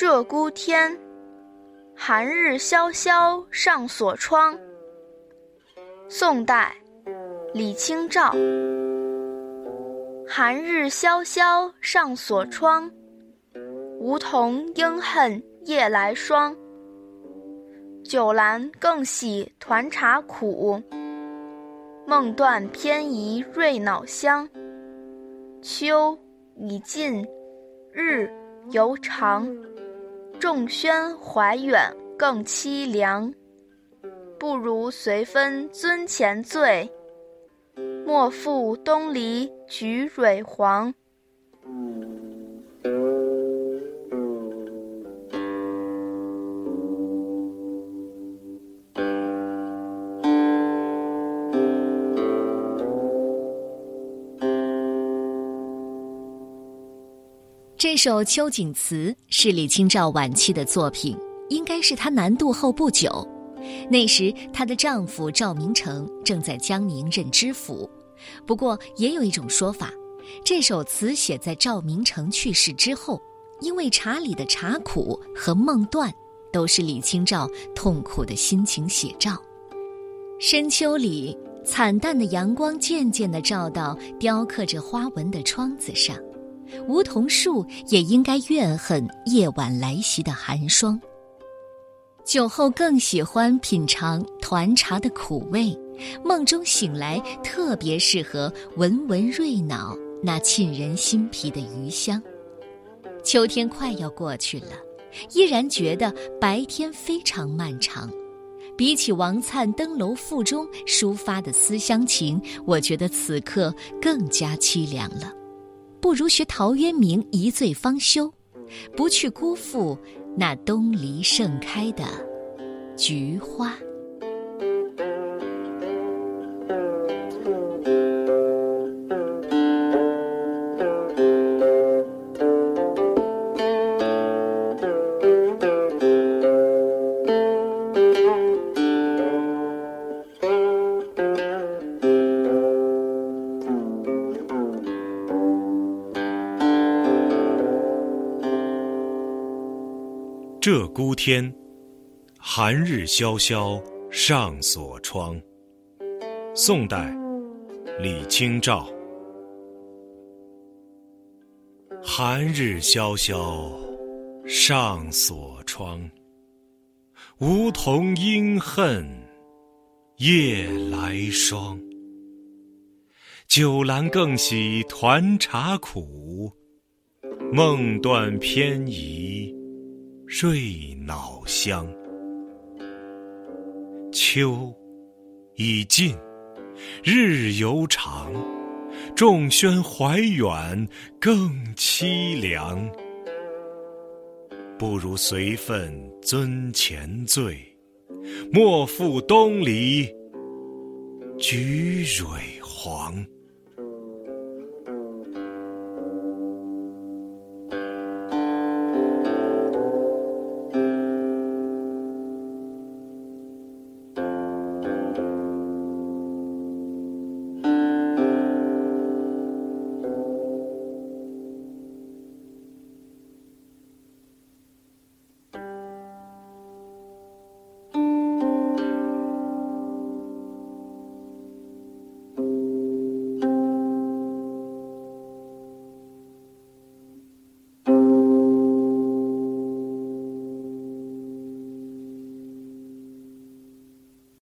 鹧鸪天，寒日萧萧上锁窗。宋代，李清照。寒日萧萧上锁窗，梧桐应恨夜来霜。酒阑更喜团茶苦，梦断偏移瑞脑香。秋已尽，日犹长，众宣怀远更凄凉。不如随分尊前醉，莫负东篱菊蕊黄。这首《秋景词》是李清照晚期的作品，应该是她南渡后不久。那时，她的丈夫赵明诚正在江宁任知府。不过，也有一种说法，这首词写在赵明诚去世之后，因为茶里的茶苦和梦断，都是李清照痛苦的心情写照。深秋里，惨淡的阳光渐渐地照到雕刻着花纹的窗子上。梧桐树也应该怨恨夜晚来袭的寒霜。酒后更喜欢品尝团茶的苦味，梦中醒来特别适合闻闻瑞脑那沁人心脾的余香。秋天快要过去了，依然觉得白天非常漫长。比起王粲登楼赋中抒发的思乡情，我觉得此刻更加凄凉了。不如学陶渊明一醉方休，不去辜负那东篱盛开的菊花。鹧鸪天，寒日萧萧上锁窗。宋代，李清照。寒日萧萧上锁窗，梧桐应恨夜来霜。酒阑更喜团茶苦，梦断偏移。瑞脑香。秋已尽，日犹长，众喧怀远更凄凉。不如随分尊前醉，莫负东篱菊蕊黄。